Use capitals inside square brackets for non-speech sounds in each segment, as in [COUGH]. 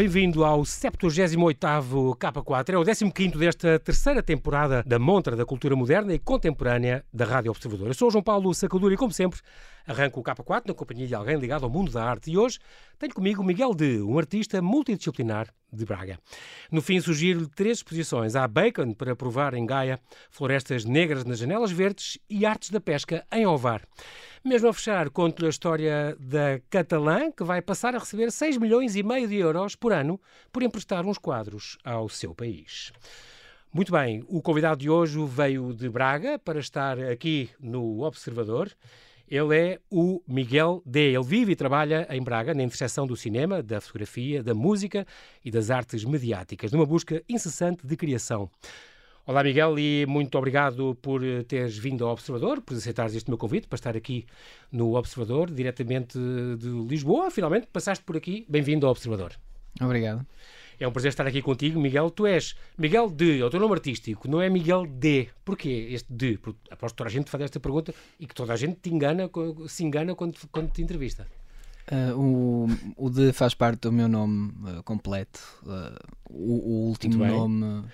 Bem-vindo ao 78º K4, é o 15º desta terceira temporada da Montra da Cultura Moderna e Contemporânea da Rádio Observador. Eu sou João Paulo Sacadura e, como sempre, arranco o K4 na companhia de alguém ligado ao mundo da arte e hoje tenho comigo Miguel De, um artista multidisciplinar de Braga. No fim, sugiro-lhe três exposições. Há Bacon para provar em Gaia, Florestas Negras nas Janelas Verdes e Artes da Pesca em Ovar. Mesmo a fechar, conto-lhe a história da Catalã, que vai passar a receber 6 milhões e meio de euros por ano por emprestar uns quadros ao seu país. Muito bem, o convidado de hoje veio de Braga para estar aqui no Observador. Ele é o Miguel D. Ele vive e trabalha em Braga na interseção do cinema, da fotografia, da música e das artes mediáticas, numa busca incessante de criação. Olá, Miguel, e muito obrigado por eh, teres vindo ao Observador, por aceitares este meu convite para estar aqui no Observador, diretamente de Lisboa. Finalmente passaste por aqui. Bem-vindo ao Observador. Obrigado. É um prazer estar aqui contigo, Miguel. Tu és Miguel D, é o teu nome artístico, não é Miguel D. Porquê este D? Porque aposto que toda a gente faz esta pergunta e que toda a gente te engana, se engana quando, quando te entrevista. Uh, o, o D faz parte do meu nome uh, completo. Uh, o, o, último nome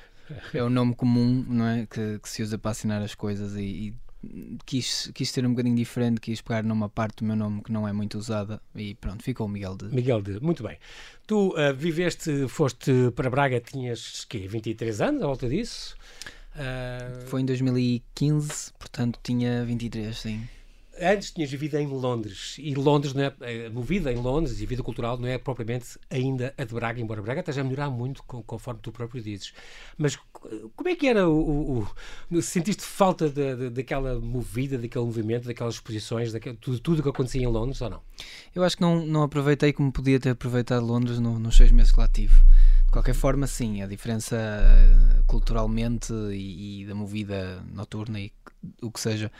é o nome comum, não é? Que, que se usa para assinar as coisas e, e, quis, quis ser um bocadinho diferente, quis pegar numa parte do meu nome que não é muito usada e pronto, ficou Miguel de. Miguel de, muito bem. Tu uh, viveste, foste para Braga, tinhas quê, 23 anos, à volta disso? Uh... Foi em 2015, portanto tinha 23, sim antes tinhas vivido em Londres e Londres não é, a movida em Londres e a vida cultural não é propriamente ainda a de Braga, embora Braga esteja a melhorar muito conforme tu próprio dizes. Mas como é que era o, o, o sentiste falta de, daquela movida, daquele movimento, daquelas exposições, daquele, tudo, tudo que acontecia em Londres ou não? Eu acho que não, não aproveitei como podia ter aproveitado Londres no, nos seis meses que lá tive. De qualquer forma, sim, a diferença eh, culturalmente e, e da movida noturna e o que seja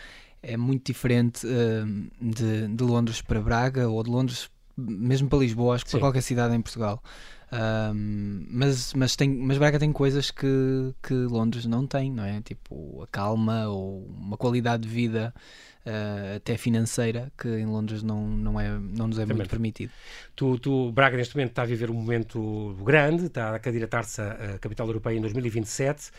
é muito diferente uh, de, de, Londres para Braga ou de Londres mesmo para Lisboa, acho que Sim. para qualquer cidade em Portugal. mas, mas, tem, mas Braga tem coisas que, que Londres não tem, não é? Tipo a calma ou uma qualidade de vida uh, até financeira que em Londres não, não, é, não nos é Também. muito permitido. Tu, tu, Braga neste momento está a viver um momento grande, está a candidatar-se à capital europeia em 2027.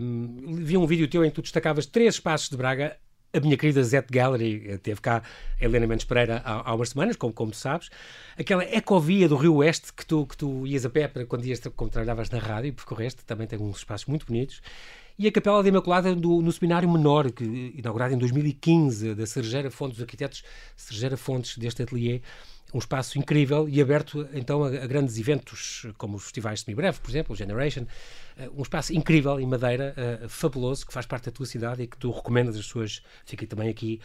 Um, vi um vídeo teu em que tu destacavas três espaços de Braga a minha querida Zet Gallery eh, teve cá Helena Mendes Pereira há, há umas semanas, como, como sabes. Aquela ecovia do Rio Oeste que tu, que tu ias a pé para quando ias, como trabalhavas na rádio e percorreste, também tem uns espaços muito bonitos. E a Capela da Imaculada do, no Seminário Menor, que, inaugurado em 2015, da Sergeira Fontes, dos arquitetos Sergeira Fontes, deste ateliê um espaço incrível e aberto então a, a grandes eventos como os festivais semi-breve, por exemplo, o Generation, uh, um espaço incrível em Madeira, uh, fabuloso, que faz parte da tua cidade e que tu recomendas as suas. Fica também aqui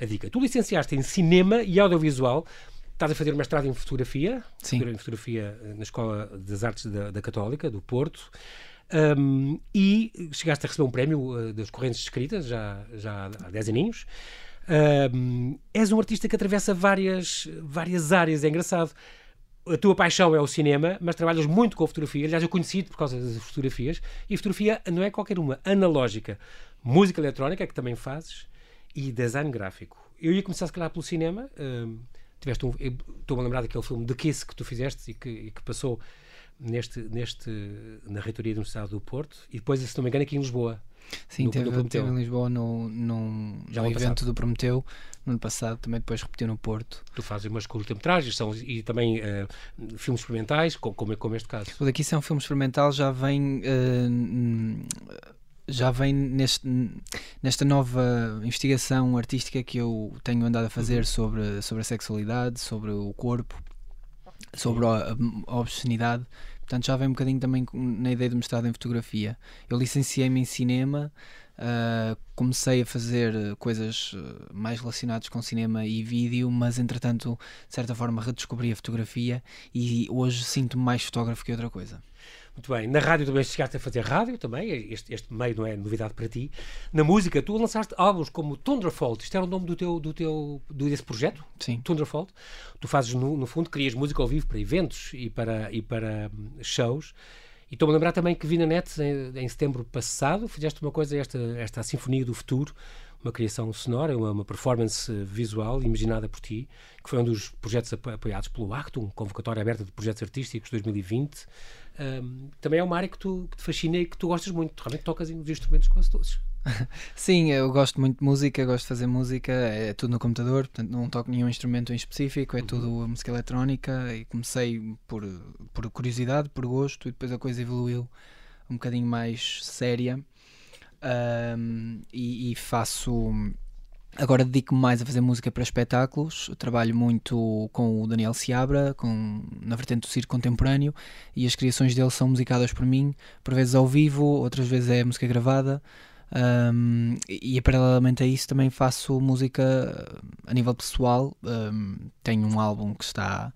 a dica. Tu licenciaste em cinema e audiovisual. Estás a fazer mestrado em fotografia, Sim. em fotografia eh, na Escola das Artes da, da Católica, do Porto. Um, e chegaste a receber um prémio uh, das correntes escritas já, já há 10 aninhos. Um, és um artista que atravessa várias, várias áreas, é engraçado. A tua paixão é o cinema, mas trabalhas muito com a fotografia. Aliás, eu conheci-te por causa das fotografias. E fotografia não é qualquer uma, analógica. Música eletrónica, que também fazes, e design gráfico. Eu ia começar, se calhar, pelo cinema. Um, tiveste um, estou-me a lembrar daquele filme de Kiss que tu fizeste e que, e que passou neste, neste, na reitoria do Universidade do Porto. E depois, se não me engano, aqui em Lisboa. Sim, teve, teve, em Lisboa no, Já no evento passado. do Prometeu no ano passado, também depois repetiu no Porto. Tu fazes umas curtas-metragens e também uh, filmes experimentais, como, como este caso. O daqui, é um filme experimental, já vem. Uh, já vem neste, nesta nova investigação artística que eu tenho andado a fazer uhum. sobre, sobre a sexualidade, sobre o corpo, sobre a, a obscenidade Portanto, já vem um bocadinho também na ideia de mestrado em fotografia. Eu licenciei-me em cinema, uh, comecei a fazer coisas ah, mais relacionadas com cinema e vídeo, mas entretanto, de certa forma, redescobri a fotografia e hoje sinto-me mais fotógrafo que outra coisa. Muito bem. Na rádio também chegaste a fazer rádio também, este, este meio não é novidade para ti. Na música, tu lançaste álbuns como Thunderfold, isto era o nome do teu, do teu do, desse projeto? Sim. Thunderfold. Tu fazes, no, no fundo, crias música ao vivo para eventos e para, e para hum, shows. E estou-me a lembrar também que vi na net, em, em, setembro passado, fizeste uma coisa, esta, esta Sinfonia do Futuro, uma criação sonora, uma, uma, performance visual imaginada por ti, que foi um dos projetos apoiados pelo Actum, convocatória aberta de projetos artísticos 2020. Um, também é uma área que, tu, que te fascina e que tu gostas muito. Tu realmente tocas os instrumentos quase todos. [LAUGHS] Sim, eu gosto muito de música, gosto de fazer música, é tudo no computador, portanto não toco nenhum instrumento em específico, é uhum. tudo música eletrónica e comecei por, por curiosidade, por gosto e depois a coisa evoluiu um bocadinho mais séria um, e, e, faço. Agora dedico-me mais a fazer música para espetáculos. trabalho muito com o Daniel Seabra, com, na vertente do circo contemporâneo, e as criações dele são musicadas por mim, por vezes ao vivo, outras vezes é música gravada. Um, e, paralelamente a isso também faço música a nível pessoal. Um, tenho um álbum que está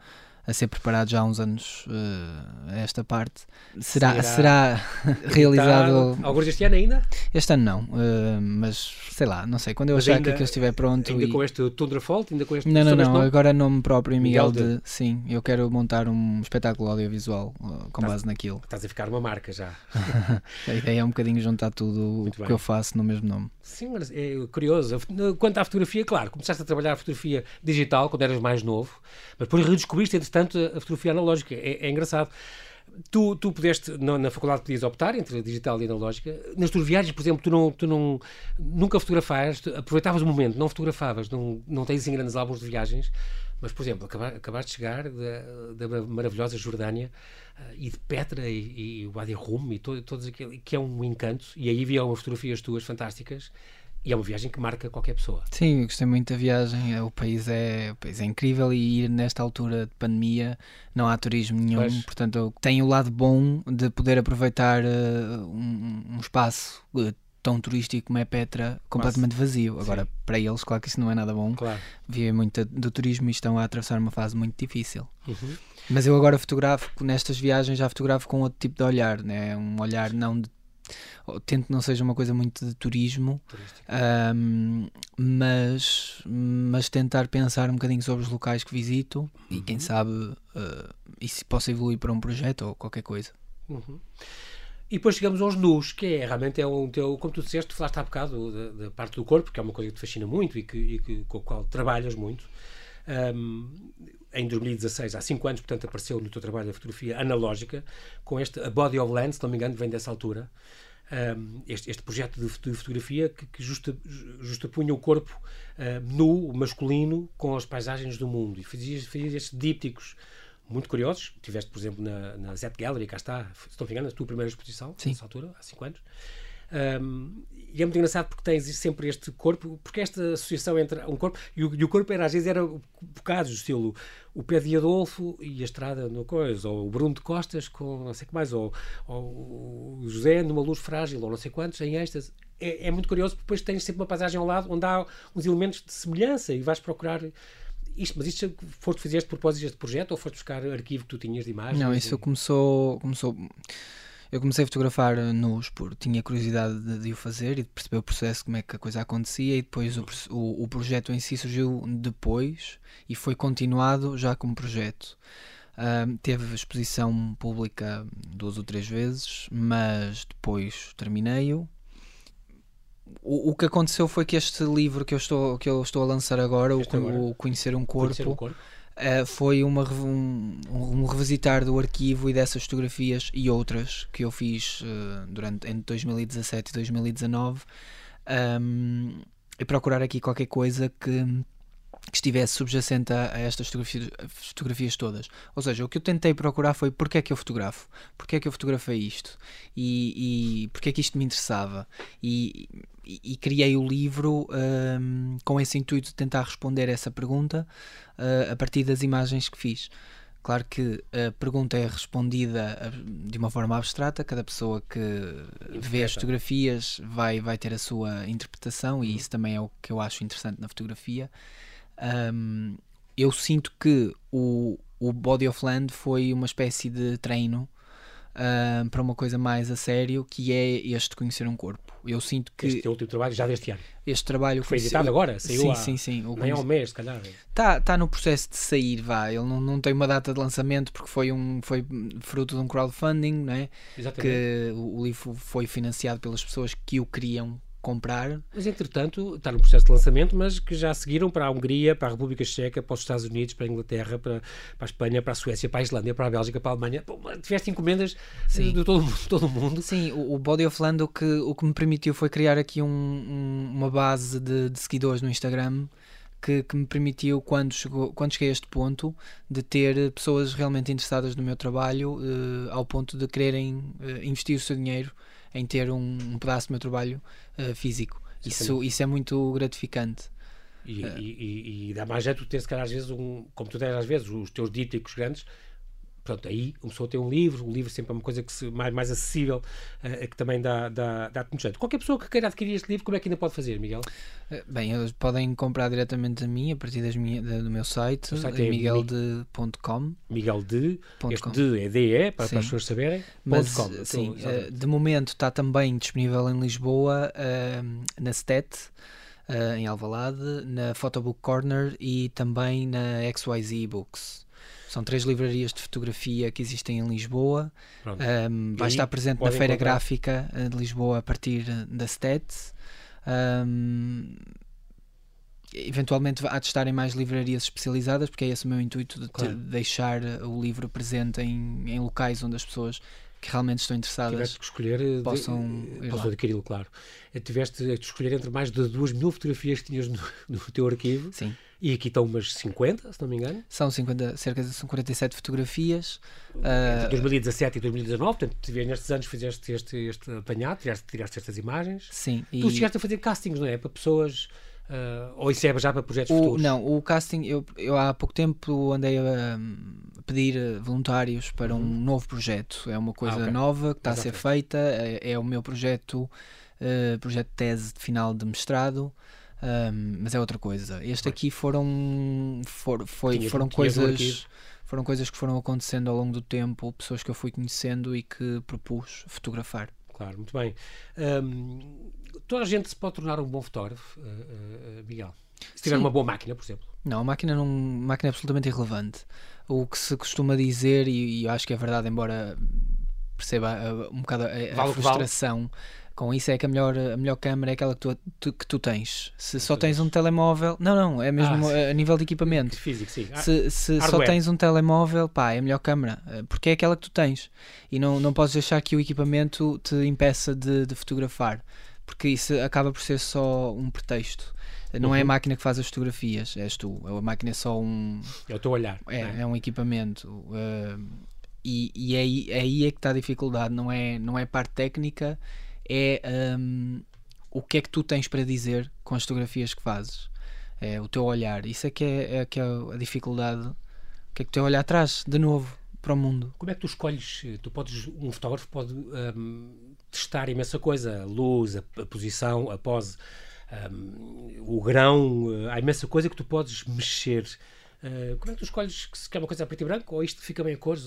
a ser preparado já há uns anos uh, esta parte. Será, será, será realizado. Alguns este ano ainda? Este ano não, uh, mas sei lá, não sei. Quando eu mas achar ainda, que aquilo estiver pronto. Ainda e... com este Tundra Fault? Ainda com este Não, não, não. Agora nome próprio, Miguel, Miguel de... de... Sim, eu quero montar um espetáculo audiovisual uh, com estás, base naquilo. Estás a ficar uma marca já. [LAUGHS] a ideia é um bocadinho juntar tudo o que eu faço no mesmo nome. Sim, mas é curioso. Quanto à fotografia, claro, começaste a trabalhar a fotografia digital quando eras mais novo, mas depois redescobriste, entretanto, a fotografia analógica. É, é engraçado. Tu, tu pudeste, na, na, faculdade, podias optar entre a digital e a analógica. Nas tuas viagens, por exemplo, tu, não, tu não, nunca fotografavas, aproveitavas o momento, não fotografavas, não, não tens assim grandes álbuns de viagens, mas, por exemplo, acabaste de chegar da, da maravilhosa Jordânia uh, e de Petra e, e Wadi Rum e todo, todos aquele, que é um encanto, e aí havia umas fotografias tuas fantásticas e é uma viagem que marca qualquer pessoa. Sim, eu gostei muito da viagem. O país é, o país é incrível e ir nesta altura de pandemia não há turismo nenhum. Pois. Portanto, tem o lado bom de poder aproveitar uh, um, um, espaço uh, tão turístico como é Petra completamente Quase. vazio. Agora, Sim. para eles, claro que isso não é nada bom. Claro. Vivem muito do turismo e estão a atravessar uma fase muito difícil. Uhum. Mas eu agora fotografo, nestas viagens já fotografo com outro tipo de olhar, né? um olhar não de tento não seja uma coisa muito de turismo, um, mas, mas tentar pensar um bocadinho sobre os locais que visito uhum. e quem uhum. sabe uh, e se possa evoluir para um projeto ou qualquer coisa. Uhum. E depois chegamos aos nus, que é realmente é um teu, como tu disseste, falaste há bocado da, da, parte do corpo, que é uma coisa que te fascina muito e, que, e que, com a qual trabalhas muito. Um, em 2016, há 5 anos, portanto, apareceu no teu trabalho a fotografia analógica, com este A Body of Land, se não me engano, vem dessa altura. Um, este, este, projeto de, fotografia que, que justa, justapunha o corpo uh, nu, masculino, com as paisagens do mundo. E fazias, fazias estes dípticos muito curiosos. Tiveste, por exemplo, na, na Z Gallery, cá está, se não me engano, a tua primeira exposição, Sim. nessa altura, há 5 anos. Um, e é muito engraçado porque tens sempre este corpo, porque esta associação entre um corpo e o, e o corpo era às vezes era bocados, estilo o pé de Adolfo e a estrada no coisa, ou o Bruno de Costas com não sei o que mais, ou, ou, o José numa luz frágil, ou não sei quantos, em êxtase. É, é muito curioso porque depois tens sempre uma paisagem ao lado onde há uns elementos de semelhança e vais procurar isto, mas isto foste fazer este propósito deste projeto ou foste buscar arquivo que tu tinhas de imagens? Não, isso e... começou, começou eu comecei a fotografar nus porque tinha curiosidade de, de, o fazer e de perceber o processo, como é que a coisa acontecia, e depois o, o, o projeto em si surgiu depois e foi continuado já como projeto. Uh, teve exposição pública duas ou três vezes, mas depois terminei-o. O, o, que aconteceu foi que este livro que eu estou, que eu estou a lançar agora, o, agora. o Conhecer um Corpo, Conhecer um corpo uh, foi uma, um, um, revisitar do arquivo e dessas fotografias e outras que eu fiz uh, durante entre 2017 e 2019 um, e procurar aqui qualquer coisa que que estivesse subjacente a, a estas fotografias, fotografias, todas. Ou seja, o que eu tentei procurar foi porque é que eu fotografo, porque é que eu fotografei isto e, e porque é que isto me interessava. E, e, e criei o livro um, com esse intuito de tentar responder essa pergunta uh, a partir das imagens que fiz. Claro que a pergunta é respondida de uma forma abstrata, cada pessoa que vê as fotografias vai, vai ter a sua interpretação, e uhum. isso também é o que eu acho interessante na fotografia um, eu sinto que o, o Body of Land foi uma espécie de treino uh, para uma coisa mais a sério, que é este conhecer um corpo. Eu sinto que. Este é o último trabalho já deste ano. Este trabalho foi editado agora, saiu sim, há, sim, sim. Nem há um mês, se calhar. Está tá no processo de sair, vá. Ele não, não tem uma data de lançamento porque foi, um, foi fruto de um crowdfunding, não é? Exatamente. Que o, o livro foi financiado pelas pessoas que o queriam comprar. Mas entretanto está no processo de lançamento, mas que já seguiram para a Hungria, para a República Checa, para os Estados Unidos, para a Inglaterra, para, para a Espanha, para a Suécia, para a Islândia, para a Bélgica, para a Alemanha. Pô, tiveste encomendas Sim. de todo, todo o mundo. Sim, o, o Body of Land o que, o que me permitiu foi criar aqui um, um, uma base de, de seguidores no Instagram que, que, me permitiu, quando, chegou, quando cheguei a este ponto, de ter pessoas realmente interessadas no meu trabalho, uh, ao ponto de quererem uh, investir o seu dinheiro em ter um, um pedaço do meu trabalho uh, físico. Isso, isso é muito gratificante. E, e, e, e, dá mais jeito ter, se calhar, às vezes, um, como tu tens às vezes, os teus díticos grandes, pronto, aí começou a ter um livro, o livro sempre é uma coisa que se, mais, mais acessível, uh, que também dá, dá, dá muito jeito. Qualquer pessoa que queira adquirir este livro, como é que ainda pode fazer, Miguel? Eh, bem, eles podem comprar diretamente a mim a partir das minha, do meu site, o site é miguelde.com. Miguelde, este de é DE, para, para, as pessoas saberem. Mas, .com. sim, uh, de momento está também disponível em Lisboa, uh, na STET. Em Alvalade, na Photobook Corner e também na XYZ Books. São três livrarias de fotografia que existem em Lisboa. Um, vai estar presente na Feira encontrar... Gráfica eh, de Lisboa a partir da STET. Um, eventualmente há de estar em mais livrarias especializadas, porque é esse o meu intuito de, claro. deixar o livro presente em, em locais onde as pessoas que realmente estão interessadas tiveste que escolher eh, possam, de, possam adquiri-lo, claro. Eh, tiveste que escolher entre mais de duas mil fotografias que tinhas no, [LAUGHS] no teu arquivo. Sim. E aqui estão umas 50, se não me engano. São 50, cerca de são 47 fotografias. Entre uh, 2017 e 2019, portanto, tiveste, nestes anos fizeste este, este apanhado, tiraste, tiraste estas imagens. Sim. Tu e... chegaste a fazer castings, não é? Para pessoas. Uh, ou isso é já para projetos o, futuros? Não, o casting, eu, eu há pouco tempo andei a, pedir voluntários para um uhum. novo projeto. É uma coisa ah, okay. nova que está a ser feita, é, é, o meu projeto, uh, projeto de tese de final de mestrado. Um, mas é outra coisa. Este aqui foram for, foi, tinha, foram tinha coisas foram coisas que foram acontecendo ao longo do tempo, pessoas que eu fui conhecendo e que propus fotografar. Claro, muito bem. Um, toda a gente se pode tornar um bom fotógrafo, uh, uh, Miguel. Se tiver Sim. uma boa máquina, por exemplo. Não, a máquina não, máquina é absolutamente irrelevante. O que se costuma dizer, e, e eu acho que é verdade, embora perceba uh, um bocado a, a vale frustração. Vale com isso é que a melhor, a melhor câmera é aquela que tu, tu que tu tens. Se só tens um telemóvel. Não, não, é mesmo ah, a nível de equipamento. Físico, sim. Se, se só tens um telemóvel, pá, é a melhor câmera. Eh, porque é aquela que tu tens. E não, não podes deixar que o equipamento te impeça de, de fotografar. Porque isso acaba por ser só um pretexto. Não uhum. é a uhum. máquina que faz as fotografias, és tu. A máquina é só um. É o teu olhar. É, é? é um equipamento. Uh, e, e é, aí, é aí é que está a dificuldade. Não é, não é parte técnica é um, o que é que tu tens para dizer com as fotografias que fazes. É o teu olhar. Isso é que é, é, que é a dificuldade. O que é que o teu olhar traz de novo para o mundo. Como é que tu escolhes? Tu podes, um fotógrafo pode um, testar imensa coisa, a luz, a, a posição, a pose, um, o grão, há imensa coisa que tu podes mexer. Uh, como é que tu escolhes que se quer uma coisa a preto e branco ou isto fica bem a cores?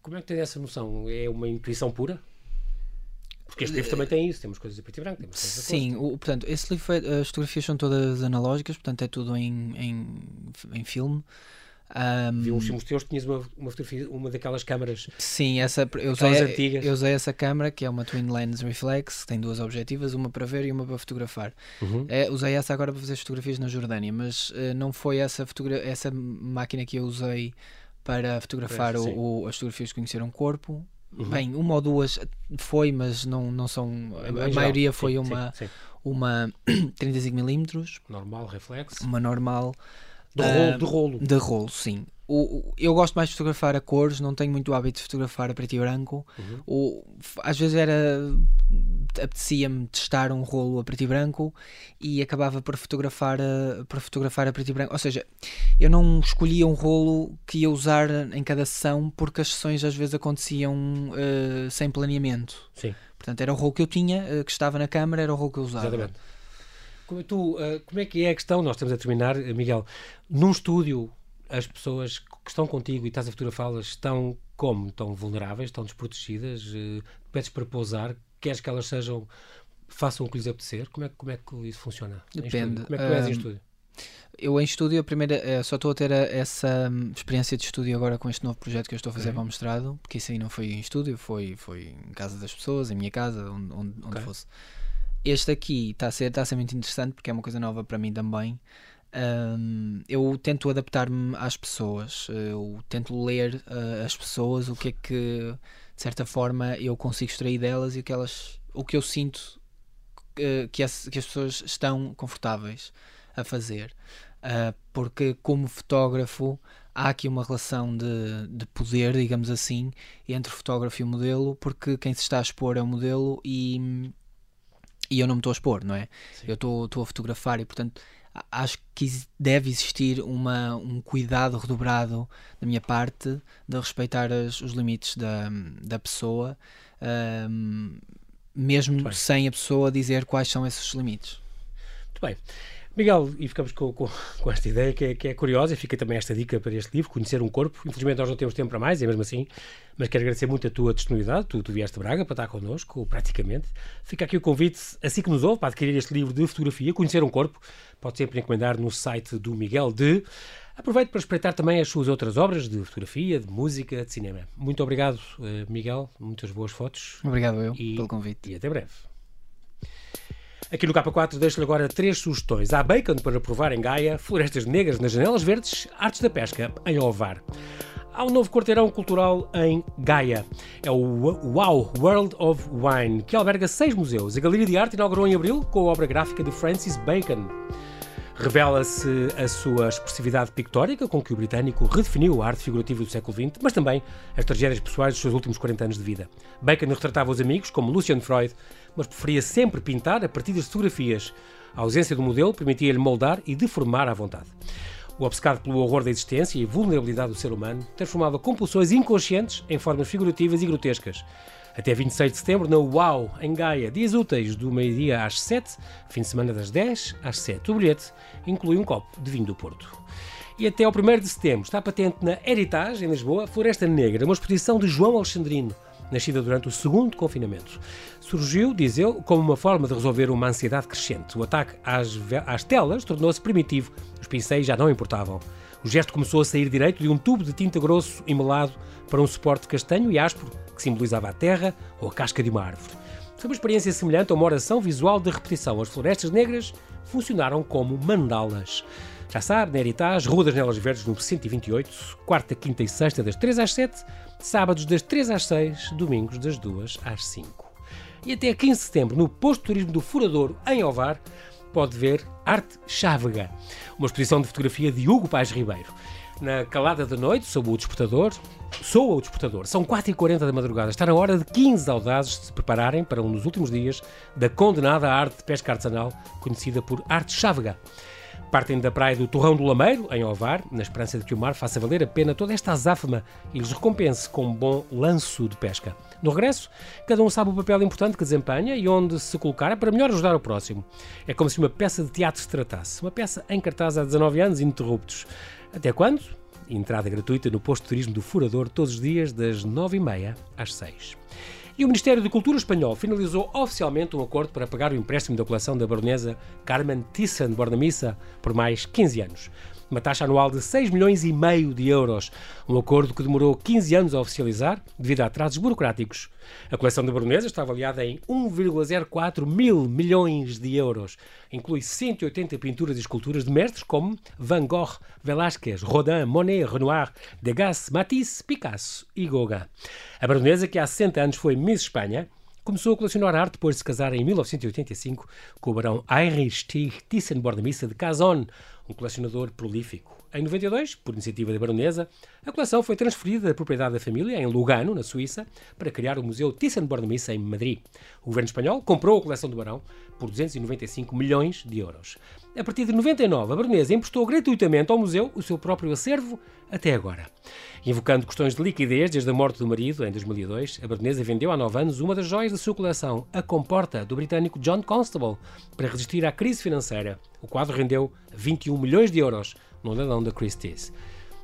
Como é que tens essa noção? É uma intuição pura? Porque este livro também tem isso, temos coisas a preto e branco. Sim, o, portanto, esse livro, é, as fotografias são todas analógicas, portanto é tudo em, em, em filme. Um, Vi uns filmes teus, tinhas uma, uma fotografia, uma daquelas câmaras. Sim, essa, eu, usei, antigas. eu usei essa câmera, que é uma Twin Lens Reflex, que tem duas objetivas, uma para ver e uma para fotografar. Uhum. É, usei essa agora para fazer fotografias na Jordânia, mas uh, não foi essa, essa máquina que eu usei para fotografar o, o, as fotografias que conheceram o corpo. Uhum. Bem, uma ou duas foi, mas não, não são. A, a maioria foi sim, uma, sim, sim. uma [CLEARS THROAT] 35mm. Normal, reflexo. Uma normal. De rolo, uh, de rolo. De rolo, sim o, eu gosto mais de fotografar a cores, não tenho muito hábito de fotografar a preto e branco. Uhum. O, às vezes era apetecia-me testar um rolo a preto e branco e acabava por fotografar a, por fotografar a preto e branco. Ou seja, eu não escolhia um rolo que ia usar em cada sessão porque as sessões às vezes aconteciam uh, sem planeamento. Sim. Portanto, era o rolo que eu tinha, uh, que estava na câmara, era o rolo que eu usava. Exatamente. Como, tu, uh, como é que é a questão? Nós estamos a terminar, Miguel. Num estúdio as pessoas que estão contigo e estás a fotografá-las estão como? Estão vulneráveis, estão desprotegidas? Uh, pedes para pousar? Queres que elas sejam façam o que lhes apetecer? Como é, como é que isso funciona? Depende. Como é que tu és em estúdio? Eu em estúdio, a primeira, eh, só estou a ter essa hum, experiência de estúdio agora com este novo projeto que eu estou a fazer okay. para o mestrado, porque isso aí não foi em estúdio, foi, foi em casa das pessoas, em minha casa, onde, onde, okay. onde fosse. Este aqui está a, ser, está a ser muito interessante porque é uma coisa nova para mim também. Um, eu tento adaptar-me às pessoas, eu tento ler uh, as pessoas, o que é que de certa forma eu consigo extrair delas e o que elas, o que eu sinto uh, que, as, que as pessoas estão confortáveis a fazer, uh, porque como fotógrafo há aqui uma relação de, de poder, digamos assim, entre o fotógrafo e o modelo, porque quem se está a expor é o modelo e, e eu não me estou a expor, não é? Sim. Eu estou a fotografar e portanto acho que deve existir uma, um cuidado redobrado da minha parte de respeitar as, os limites da, da pessoa, um, mesmo sem a pessoa dizer quais são esses limites. Muito bem. Miguel, e ficamos com, com, com esta ideia que é, que é, curiosa, e fica também esta dica para este livro, Conhecer um Corpo. Infelizmente nós não temos tempo para mais, é mesmo assim, mas quero agradecer muito a tua disponibilidade, tu, tu vieste de Braga para estar connosco, praticamente. Fica aqui o convite, assim que nos ouve, para adquirir este livro de fotografia, Conhecer um Corpo, pode sempre encomendar no site do Miguel de... Aproveito para espreitar também as suas outras obras de fotografia, de música, de cinema. Muito obrigado, eh, Miguel, muitas boas fotos. Obrigado eu e, pelo convite. E até breve. Aqui no K4 deixo-lhe agora três sugestões. Há bacon para provar em Gaia, florestas negras nas janelas verdes, artes da pesca em Ovar. Há um novo quarteirão cultural em Gaia. É o Wow World of Wine, que alberga seis museus. A Galeria de Arte inaugurou em abril com a obra gráfica de Francis Bacon. Revela-se a sua expressividade pictórica, com que o britânico redefiniu a arte figurativa do século XX, mas também as tragédias pessoais dos seus últimos 40 anos de vida. Bacon retratava os amigos, como Lucian Freud, mas preferia sempre pintar a partir das fotografias. A ausência do modelo permitia-lhe moldar e deformar à vontade. O obcecado pelo horror da existência e vulnerabilidade do ser humano transformava compulsões inconscientes em formas figurativas e grotescas. Até 26 de setembro, na UAU, em Gaia, dias úteis do meio-dia às 7, fim de semana das 10 às 7. O bilhete inclui um copo de vinho do Porto. E até ao 1 de setembro está patente na Heritage, em Lisboa, Floresta Negra, uma exposição de João Alexandrino, nascida durante o segundo confinamento. Surgiu, diz ele, como uma forma de resolver uma ansiedade crescente. O ataque às, às telas tornou-se primitivo, os pincéis já não importavam. O gesto começou a sair direito de um tubo de tinta grosso e melado para um suporte castanho e áspero que simbolizava a terra ou a casca de uma árvore. Foi uma experiência semelhante a uma oração visual de repetição. As florestas negras funcionaram como mandalas. Já sabe, na Heritage, Rua das Nelas Verdes, no 128, quarta, quinta e sexta, das 3 às 7, sábados das 3 às 6, domingos das 2 às 5. E até 15 de setembro, no Posto de Turismo do Furadouro, em Ovar, pode ver Arte Chávega, uma exposição de fotografia de Hugo Paz Ribeiro na calada da noite, sob o despertador, soa o despertador. São 4h40 da madrugada. Está na hora de 15 audazes se prepararem para um dos últimos dias da condenada arte de pesca artesanal, conhecida por arte chávega. Partem da praia do Torrão do Lameiro, em Ovar, na esperança de que o mar faça valer a pena toda esta azáfama e lhes recompense com um bom lanço de pesca. No regresso, cada um sabe o papel importante que desempenha e onde se colocar para melhor ajudar o próximo. É como se uma peça de teatro se tratasse. Uma peça em cartaz há 19 anos ininterruptos. Até quando? Entrada gratuita no posto de turismo do Furador todos os dias das 9h30 às 6 E o Ministério da Cultura espanhol finalizou oficialmente um acordo para pagar o empréstimo da coleção da baronesa Carmen Thyssen Bornamissa por mais 15 anos uma taxa anual de 6 milhões e meio de euros. Um acordo que demorou 15 anos a oficializar devido a atrasos burocráticos. A coleção da Baronesa está avaliada em 1,04 mil milhões de euros. Inclui 180 pinturas e esculturas de mestres como Van Gogh, Velázquez, Rodin, Monet, Renoir, Degas, Matisse, Picasso e Gauguin. A Baronesa, que há 60 anos foi Miss Espanha, Começou a colecionar arte depois de se casar em 1985 com o barão Heinrich Thyssen-Bornemisza de Cazon, um colecionador prolífico. Em 92, por iniciativa da baronesa, a coleção foi transferida da propriedade da família em Lugano, na Suíça, para criar o Museu Thyssen-Bornemisza em Madrid. O governo espanhol comprou a coleção do barão por 295 milhões de euros. A partir de 99, a baronesa emprestou gratuitamente ao museu o seu próprio acervo até agora. Invocando questões de liquidez desde a morte do marido, em 2002, a baronesa vendeu há nove anos uma das joias da sua coleção, a Comporta, do britânico John Constable, para resistir à crise financeira. O quadro rendeu 21 milhões de euros no leilão da Christie's.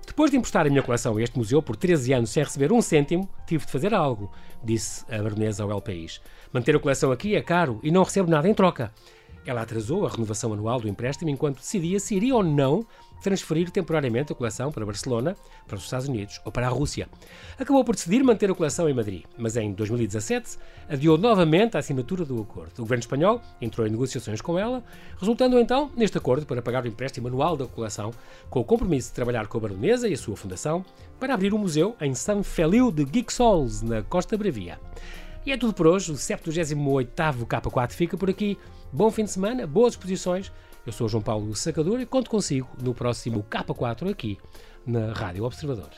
Depois de emprestar a minha coleção a este museu por 13 anos sem receber um cêntimo, tive de fazer algo, disse a baronesa ao El País. Manter a coleção aqui é caro e não recebo nada em troca. Ela atrasou a renovação anual do empréstimo enquanto decidia se iria ou não transferir temporariamente a coleção para Barcelona, para os Estados Unidos ou para a Rússia. Acabou por decidir manter a coleção em Madrid, mas em 2017 adiou novamente a assinatura do acordo. O governo espanhol entrou em negociações com ela, resultando então neste acordo para pagar o empréstimo anual da coleção, com o compromisso de trabalhar com a baronesa e a sua fundação para abrir um museu em São Feliu de Guixols, na Costa Bravia. E é tudo por hoje. O 78º K4 fica por aqui. Bom fim de semana, boas exposições. Eu sou João Paulo Sacadura e conto consigo no próximo K4 aqui na Rádio Observador.